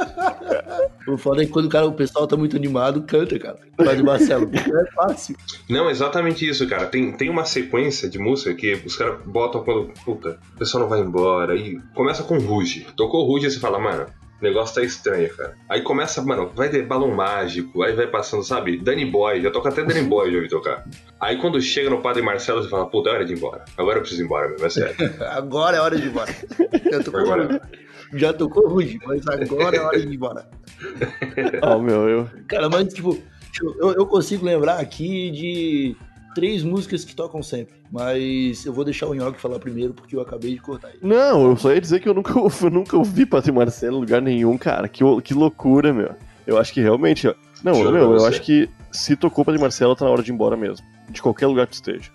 O foda é que quando o, cara, o pessoal tá muito animado, canta, cara. Padre Marcelo, é fácil.
Não, exatamente isso, cara. Tem, tem uma sequência de música que os caras botam quando, puta, o pessoal não vai embora. E começa com Ruge. Tocou Ruge e você fala, mano, o negócio tá estranho, cara. Aí começa, mano, vai ter balão mágico, aí vai passando, sabe? Danny Boy, já toca até Danny Boy, já ouvi tocar. Aí quando chega no Padre Marcelo, você fala, puta, é hora de ir embora. Agora eu preciso ir embora mesmo, é sério.
agora é hora de ir embora. Já tocou, agora... já tocou ruim, mas agora é hora de ir embora.
oh, meu, eu.
Cara, mas tipo, eu, eu consigo lembrar aqui de três músicas que tocam sempre. Mas eu vou deixar o Nhoque falar primeiro, porque eu acabei de cortar ele.
Não, eu só ia dizer que eu nunca, eu nunca ouvi Padre Marcelo em lugar nenhum, cara. Que, que loucura, meu. Eu acho que realmente. Não, Juro meu, eu acho que se tocou Padre Marcelo, tá na hora de ir embora mesmo. De qualquer lugar que esteja.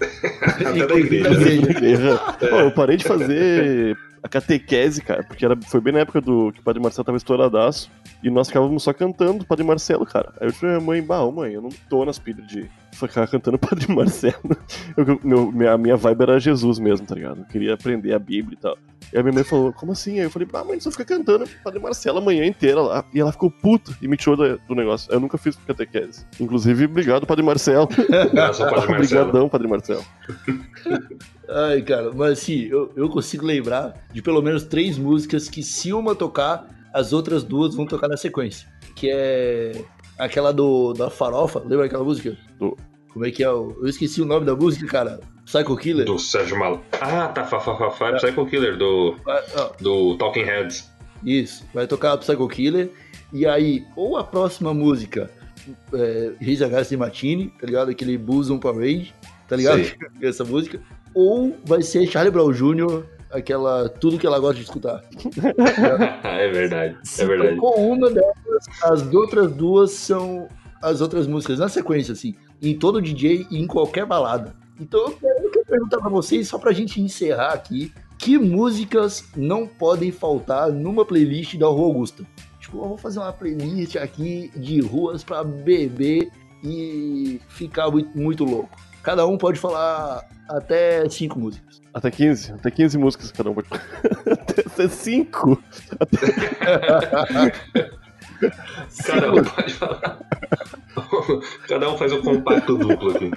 Até da igreja.
Pô, eu parei de fazer a catequese, cara, porque era, foi bem na época do que o Padre Marcelo tava estouradaço. E nós ficávamos só cantando Padre Marcelo, cara. Aí eu falei, mãe, bah, mãe, eu não tô nas pilhas de ficar cantando Padre Marcelo. Eu, meu, minha, minha vibe era Jesus mesmo, tá ligado? Eu queria aprender a Bíblia e tal. E a minha mãe falou, como assim? Aí eu falei, ah, mãe, só fica cantando Padre Marcelo a manhã inteira lá. E ela ficou puta e me tirou do, do negócio. Eu nunca fiz catequese. Inclusive, obrigado, Padre Marcelo.
Padre Marcelo.
Obrigadão, Padre Marcelo.
Ai, cara, mas assim, eu, eu consigo lembrar de pelo menos três músicas que se uma tocar, as outras duas vão tocar na sequência. Que é aquela do da farofa, lembra aquela música? Do... Como é que é? Eu esqueci o nome da música, cara. Psycho Killer.
Do Sérgio Malo. Ah, tá, fa, fa, fa, fa é. Psycho Killer, do, ah, do Talking Heads.
Isso, vai tocar Psycho Killer. E aí, ou a próxima música, é, Riz the Martini, tá ligado? Aquele Bosom Parade, tá ligado? Essa música. Ou vai ser Charlie Brown Jr., aquela tudo que ela gosta de escutar.
é verdade, é verdade.
Com uma delas, as outras duas são as outras músicas na sequência, assim, em todo DJ e em qualquer balada. Então eu quero, eu quero perguntar pra vocês, só pra gente encerrar aqui, que músicas não podem faltar numa playlist da Rua Augusta? Tipo, eu vou fazer uma playlist aqui de ruas pra beber e ficar muito, muito louco. Cada um pode falar até cinco músicas.
Até 15, até 15 músicas cada um pode. até 5! Até...
cada um pode falar. Cada um faz um compacto duplo aqui.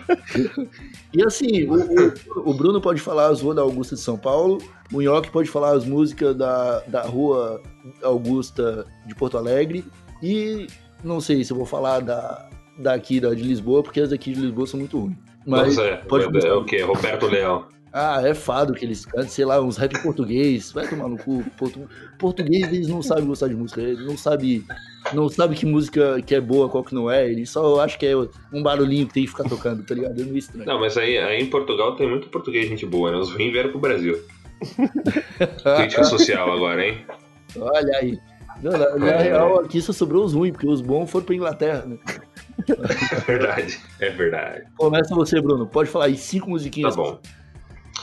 E assim, o, o, o, Bruno pode falar as ruas da Augusta de São Paulo, o Nhoque pode falar as músicas da, da rua Augusta de Porto Alegre, e não sei se eu vou falar da, daqui da de Lisboa, porque as daqui de Lisboa são muito ruins. Mas
é, pode é, é o que? Roberto Leão.
Ah, é fado que eles cantam, sei lá, uns rap português. Vai tomar no cu. Portu... Português, eles não sabem gostar de música. Eles não sabem não sabe que música que é boa, qual que não é. Eles só acham que é um barulhinho que tem que ficar tocando, tá ligado? É meio estranho.
Não, mas aí, aí em Portugal tem muito português gente boa, né? Os ruins vieram pro Brasil. Crítica social agora, hein?
Olha aí. Não, na, na é. real, aqui só sobrou os ruins, porque os bons foram pra Inglaterra, né?
É verdade, é verdade.
Começa você, Bruno. Pode falar aí cinco musiquinhas.
Tá bom.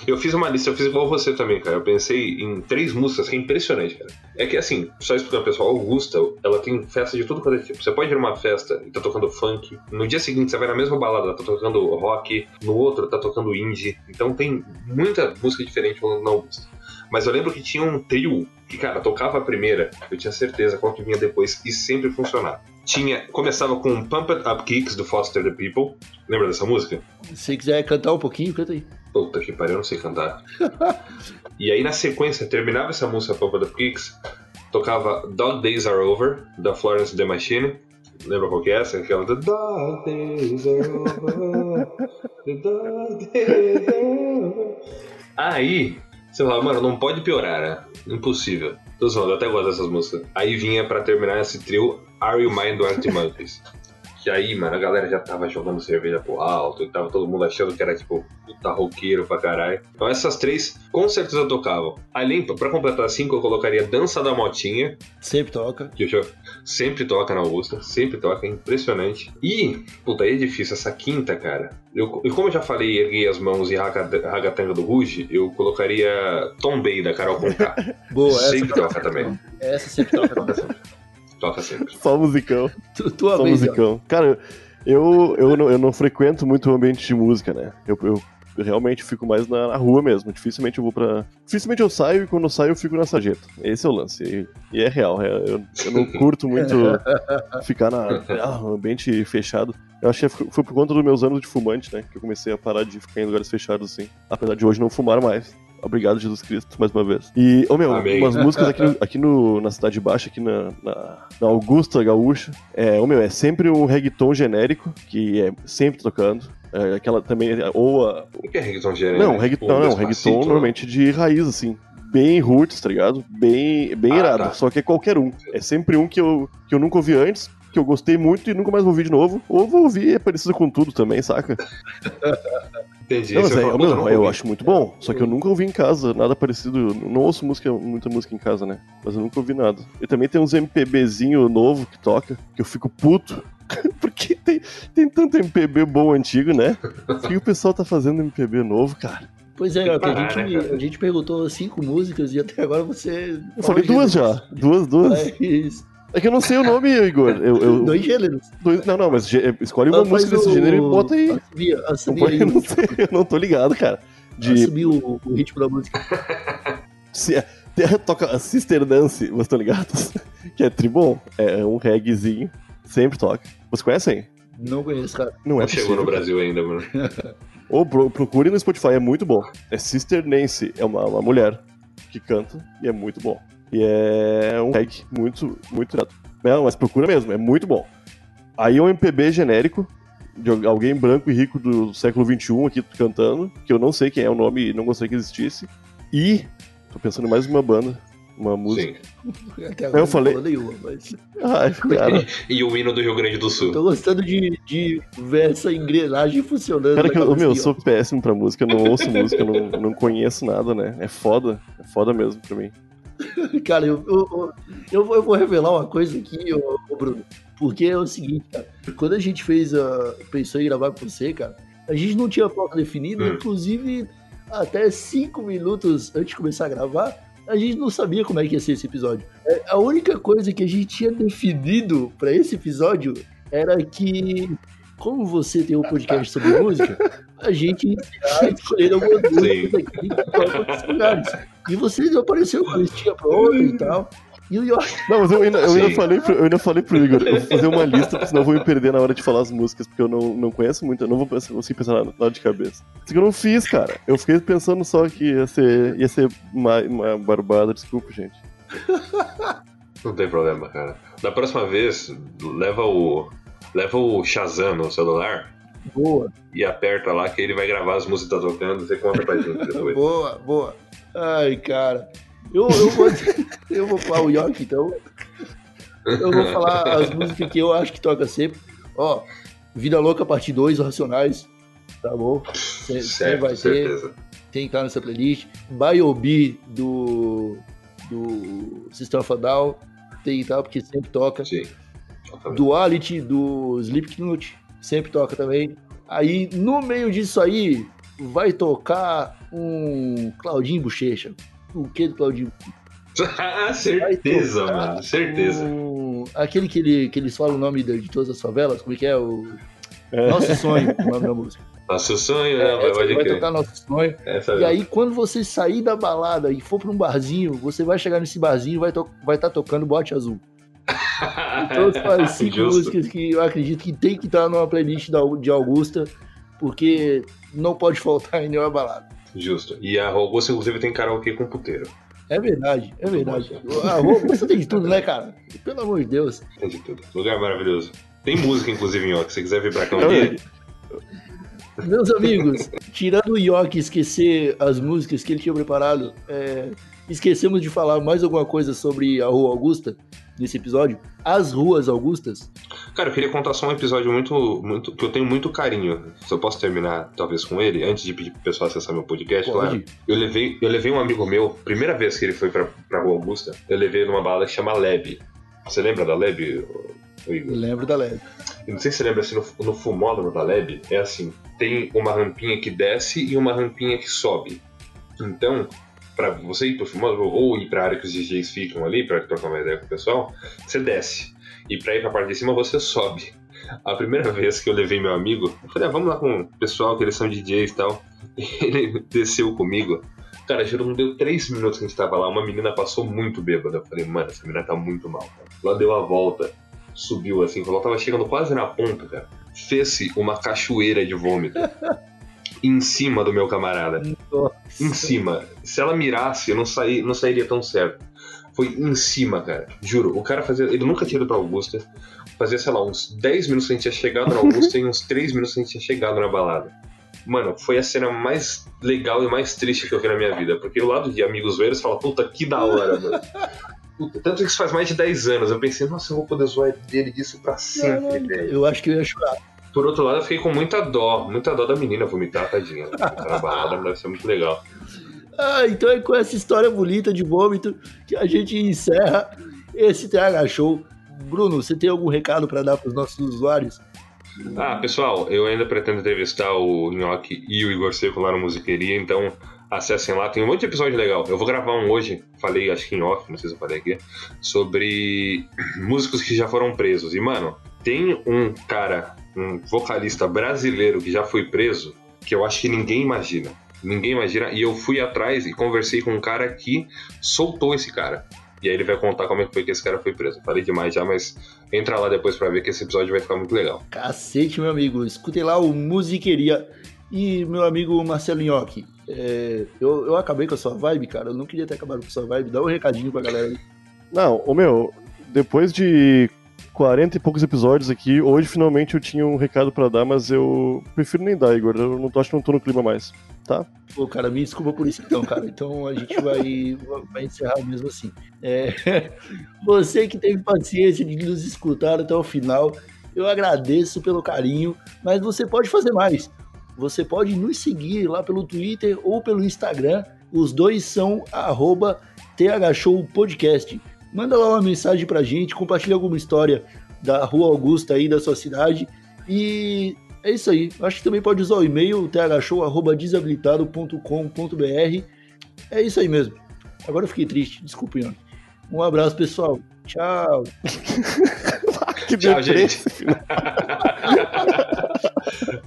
Eu fiz uma lista, eu fiz igual você também, cara. Eu pensei em três músicas que é impressionante, cara. É que assim, só explicando pessoal, Augusta, ela tem festa de tudo quanto é tipo. Você pode ir numa festa e tá tocando funk, no dia seguinte você vai na mesma balada, tá tocando rock, no outro tá tocando indie. Então tem muita música diferente na Augusta. Mas eu lembro que tinha um trio que, cara, tocava a primeira, eu tinha certeza qual que vinha depois e sempre funcionava. Tinha, começava com Pump It Up Kicks do Foster the People. Lembra dessa música?
Se quiser cantar um pouquinho, canta aí.
Puta que pariu, eu não sei cantar. e aí na sequência, terminava essa música Pump It Up Kicks, tocava Dog Days Are Over, da Florence The Machine. Lembra qual que é essa? Aquela The Dog Days Are Over, The Dog Days Are Over. Aí, você fala, mano, não pode piorar, né? Impossível. Tô zoando, eu até gosto dessas músicas. Aí vinha pra terminar esse trio Are You Mine do Arctic Monkeys. Que aí, mano, a galera já tava jogando cerveja pro alto e tava todo mundo achando que era, tipo, puta roqueiro pra caralho. Então essas três com certeza tocavam. Além, pra completar cinco, eu colocaria Dança da Motinha,
Sempre toca.
que eu sempre toca na Augusta, sempre toca, é impressionante. E, puta, aí é difícil, essa quinta, cara. Eu, e como eu já falei, erguei as mãos e Raga- Ragatanga do Ruge, eu colocaria Tom Bay da Carol Conká.
Boa, essa
sempre toca também.
Essa sempre toca.
Toca sempre.
Só musicão.
Tu- Tua
Só
vez, ó.
musicão. Cara, eu, eu, não, eu não frequento muito o ambiente de música, né? Eu, eu realmente fico mais na, na rua mesmo. Dificilmente eu vou pra. Dificilmente eu saio e quando eu saio eu fico na sarjeta. Esse é o lance. E, e é real. é- eu, eu não curto muito ficar na ah, um ambiente fechado. Eu acho que foi por conta dos meus anos de fumante, né? Que eu comecei a parar de ficar em lugares fechados assim. Apesar de hoje não fumar mais. Obrigado, Jesus Cristo, mais uma vez. E, ô meu,
Amém.
umas músicas aqui, no- aqui no, na Cidade Baixa, aqui na, na, na Augusta Gaúcha, é, ô meu, é sempre um reggaeton genérico, que é sempre tocando. É, aquela também, ou a...
O que é reggaeton genérico?
Não, reggaeton, não, reggaeton normalmente de raiz, assim. Bem roots, tá ligado? Bem, bem
Ah,
irado.
tá.
Só que é qualquer um. É sempre um que eu, que eu nunca ouvi antes, que eu gostei muito e nunca mais vou ouvir de novo. Ou vou ouvir é parecido com tudo também, saca?
Entendi.
Não, mas é, eu,
"Puta,
eu,
nunca
eu
ouvi."
acho muito bom, só que eu nunca ouvi em casa, nada parecido. Não ouço música, muita música em casa, né? Mas eu nunca ouvi nada. E também tem uns MPBzinho novo que toca, que eu fico puto. Porque tem, tem tanto MPB bom antigo, né? Por que o pessoal tá fazendo MPB novo, cara?
Pois é, que a, gente,
né,
a gente perguntou cinco músicas e até agora você.
Eu falei duas já. Duas, duas.
Mas,
É que eu não sei o nome, Igor. Eu, eu-
dois gêneros.
dois- não, não, mas gê- escolhe uma
Ah,
música desse
o-
gênero e bota aí. Não pode-
aí.
eu não sei, eu não tô ligado, cara. De,
Assobia o, o ritmo da música.
Se, é- toca a Sister Dance, vocês estão ligados? Que é tribom, é um reggaezinho, sempre toca. Vocês conhecem?
Não conheço, cara.
Não é
Não chegou no Brasil ainda, mano.
Ou pro, procure no Spotify, é muito bom. É Sister Nancy, é uma, uma mulher que canta e é muito bom. E é um reggae muito, muito irado. Não, mas procura mesmo, é muito bom. Aí é um MPB genérico, de alguém branco e rico do século XXI aqui cantando, que eu não sei quem é o nome e não gostaria que existisse. E tô pensando em mais uma banda, uma música.
Sim.
Até agora
Eu falei-
não falou nenhuma, mas.
Ai, cara,
E o hino do Rio Grande do Sul.
Tô gostando de, de ver essa engrenagem funcionando.
cara que eu, meu, eu
ó.
sou péssimo pra música, eu não ouço música, eu não, não conheço nada, né? É foda, é foda mesmo pra mim.
Cara, eu, eu, eu, vou, eu vou revelar uma coisa aqui, ô, ô Bruno. Porque é o seguinte, cara. Quando a gente fez a. pensou em gravar com você, cara, a gente não tinha pauta definida,
Hum.
inclusive até cinco minutos antes de começar a gravar, a gente não sabia como é que ia ser esse episódio. É, A única coisa que a gente tinha definido pra esse episódio era que. Como você tem um podcast sobre música, a gente ia escolher algumas músicas aqui. E você apareceu com a listinha pronta e tal. E o York
Não, mas eu ainda, eu ainda falei, pro, eu ainda falei pro Igor, eu vou fazer uma lista, porque senão eu vou me perder na hora de falar as músicas, porque eu não, não conheço muito, eu não vou pensar, conseguir pensar na, na hora de cabeça. Isso que eu não fiz, cara. Eu fiquei pensando só que ia ser, ia ser uma, uma barbada, desculpa, gente.
Não tem problema, cara. Da próxima vez, leva o. Leva o Shazam no celular
boa,
e aperta lá que ele vai gravar as músicas que tá tocando e você conta pra gente depois.
boa, boa. Ai, cara. Eu, eu vou, eu vou falar o York, então. Eu vou falar as músicas que eu acho que toca sempre. Ó, Vida Louca, parte 2, Racionais. Tá bom? Você vai ter.
certeza.
tem que estar nessa playlist. Biobi do, do System of a Down tem estar porque sempre toca.
Sim.
Duality do Slipknot sempre toca também. Aí no meio disso aí vai tocar um Claudinho Bochecha. O que do Claudinho?
Certeza, mano. Certeza.
um- Aquele que, ele, que eles falam o nome de, de todas as favelas, como é que é? O
É.
Nosso Sonho, o nome da música.
Nosso sonho,
É,
né? Vai,
vai tocar Nosso Sonho.
Essa
E
mesmo.
aí, quando você sair da balada e for pra um barzinho, você vai chegar nesse barzinho e vai estar vai tá tocando bote azul. Então são as cinco
Justo.
músicas que eu acredito que tem que estar numa playlist de Augusta, porque não pode faltar em nenhuma balada.
Justo. E a Augusta, inclusive, tem karaokê com puteiro.
É verdade, é verdade. A Augusta tem de tudo, né, cara? Pelo amor de Deus.
Tem de tudo. Lugar maravilhoso. Tem música, inclusive, em que se você quiser vir pra cá um
Não,
dia.
Meus amigos, tirando o Yoki esquecer as músicas que ele tinha preparado, é, esquecemos de falar mais alguma coisa sobre a Rua Augusta nesse episódio. As Ruas Augustas.
Cara, eu queria contar só um episódio muito, muito. que eu tenho muito carinho. Se eu posso terminar, talvez, com ele, antes de pedir pro pessoal acessar meu podcast,
Pode.
claro. Eu levei, eu levei um amigo meu, primeira vez que ele foi pra, pra Rua Augusta, eu levei numa balada que chama Leb. Você lembra da Leb, Igor?
Eu lembro da Leve.
Eu não sei se você lembra, assim, no, no fumódromo da Leb, é assim, tem uma rampinha que desce e uma rampinha que sobe. Então, pra você ir pro fumódromo, ou ir pra área que os DJs ficam ali, pra trocar uma ideia com o pessoal, você desce. E pra ir pra parte de cima, você sobe. A primeira vez que eu levei meu amigo, eu falei, ah, vamos lá com o pessoal, que eles são DJs e tal. Ele desceu comigo. Cara, juro, não deu três minutos que a gente tava lá, uma menina passou muito bêbada. Eu falei, mano, essa menina tá muito mal. Cara. Lá deu a volta, subiu assim, ela tava chegando quase na ponta, cara. Fez-se uma cachoeira de vômito. Em cima do meu camarada. Em cima. Se ela mirasse, eu não, saí, não sairia tão certo. Foi em cima, cara. Juro. O cara fazia. Ele nunca tinha ido pra Augusta. Fazia, sei lá, uns 10 minutos que a gente tinha chegado na Augusta e uns 3 minutos que a gente tinha chegado na balada. Mano, foi a cena mais legal e mais triste que eu vi na minha vida. Porque o lado de amigos velhos fala, puta, que da hora, mano. Puta, tanto que isso faz mais de 10 anos. Eu pensei, nossa, eu vou poder zoar dele disso pra sempre, velho.
Eu acho que eu ia chorar.
Por outro lado, eu fiquei com muita dó, muita dó da menina vomitar, tadinha. Na balada, deve ser muito legal.
Ah, então é com essa história bonita de vômito que a gente encerra esse TH Show. Bruno, você tem algum recado para dar para os nossos usuários?
Ah, pessoal, eu ainda pretendo entrevistar o Nhoque e o Igor Seco lá no Musiqueria, então acessem lá, tem um monte de episódio legal. Eu vou gravar um hoje, falei, acho que em off, não sei se eu falei aqui, sobre músicos que já foram presos. E, mano, tem um cara, um vocalista brasileiro que já foi preso, que eu acho que ninguém imagina. Ninguém imagina. E eu fui atrás e conversei com um cara que soltou esse cara. E aí ele vai contar como é que foi que esse cara foi preso. Falei demais já, mas entra lá depois pra ver que esse episódio vai ficar muito legal.
Cacete, meu amigo. Escutem lá o Musiqueria. E meu amigo Marcelo Nhoque, é, eu, eu acabei com a sua vibe, cara. Eu não queria ter acabado com a sua vibe. Dá um recadinho pra galera aí.
Não, ô meu, depois de 40 e poucos episódios aqui, hoje finalmente eu tinha um recado pra dar, mas eu prefiro nem dar, Igor. Eu não tô, acho que não tô no clima mais, tá?
Pô, cara, me desculpa por isso então, cara. Então a gente vai, vai encerrar mesmo assim. É, você que teve paciência de nos escutar até o final, eu agradeço pelo carinho, mas você pode fazer mais. Você pode nos seguir lá pelo Twitter ou pelo Instagram. Os dois são arroba thshowpodcast. Manda lá uma mensagem pra gente, compartilha alguma história da Rua Augusta aí, da sua cidade. E é isso aí. Acho que também pode usar o e-mail thshow.desabilitado.com.br. É isso aí mesmo. Agora eu fiquei triste, desculpe, Ian. Um abraço, pessoal. Tchau.
que
Tchau, gente.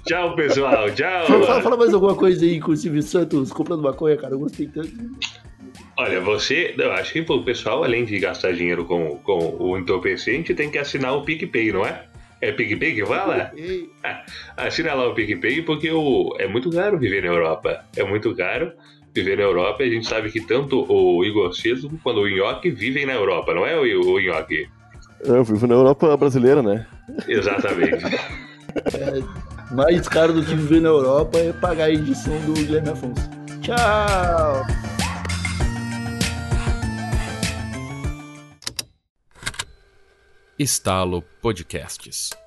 Tchau, pessoal. Tchau.
Fala, fala- fala mais alguma coisa aí com o Silvio Santos comprando maconha, cara. Eu gostei tanto.
Olha, você, eu acho que o pessoal, além de gastar dinheiro com, com o entorpecente, tem que assinar o PicPay, não é? É PicPay que fala?
Ei,
Assina lá o PicPay porque o, é muito caro viver na Europa. É muito caro viver na Europa e a gente sabe que tanto o Igor Cedo quanto o Nhoque vivem na Europa, não é, o, o Nhoque?
Eu vivo na Europa brasileira, né?
Exatamente.
mais caro do que viver na Europa é pagar a edição do Guilherme Afonso. Tchau.
Estalo Podcasts.